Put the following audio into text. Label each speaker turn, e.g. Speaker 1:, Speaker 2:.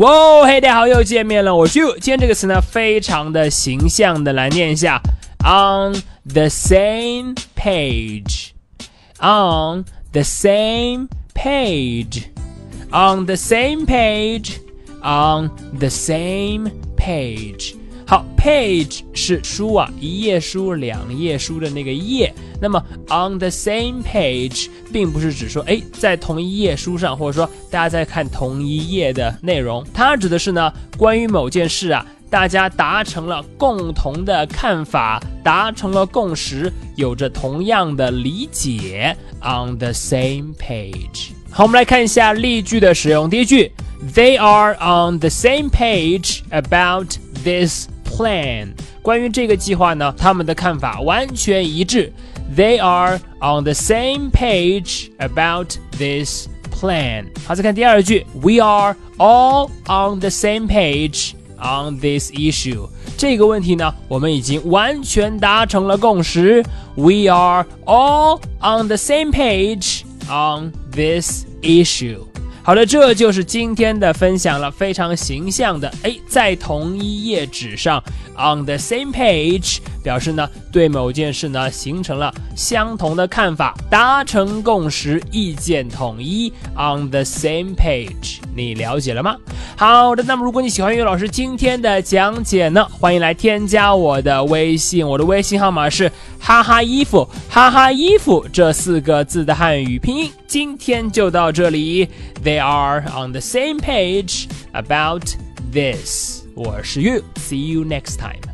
Speaker 1: 哇，嘿，大家好，又见面了，我是 You。今天这个词呢，非常的形象的来念一下，on the same page，on the same page，on the same page，on the same page。好，page 是书啊，一页书、两页书的那个页。那么 on the same page 并不是指说，哎，在同一页书上，或者说大家在看同一页的内容。它指的是呢，关于某件事啊，大家达成了共同的看法，达成了共识，有着同样的理解。on the same page。好，我们来看一下例句的使用。第一句，They are on the same page about this。plan 关于这个计划呢，他们的看法完全一致。They are on the same page about this plan。好，再看第二句，We are all on the same page on this issue。这个问题呢，我们已经完全达成了共识。We are all on the same page on this issue。 好了，这就是今天的分享了，非常形象的，哎，在同一页纸上，on the same page，表示呢对某件事呢形成了相同的看法，达成共识，意见统一，on the same page，你了解了吗？好的，那么如果你喜欢岳老师今天的讲解呢，欢迎来添加我的微信，我的微信号码是哈哈衣服，哈哈衣服这四个字的汉语拼音。今天就到这里。They are on the same page about this. 我是 You. See you next time.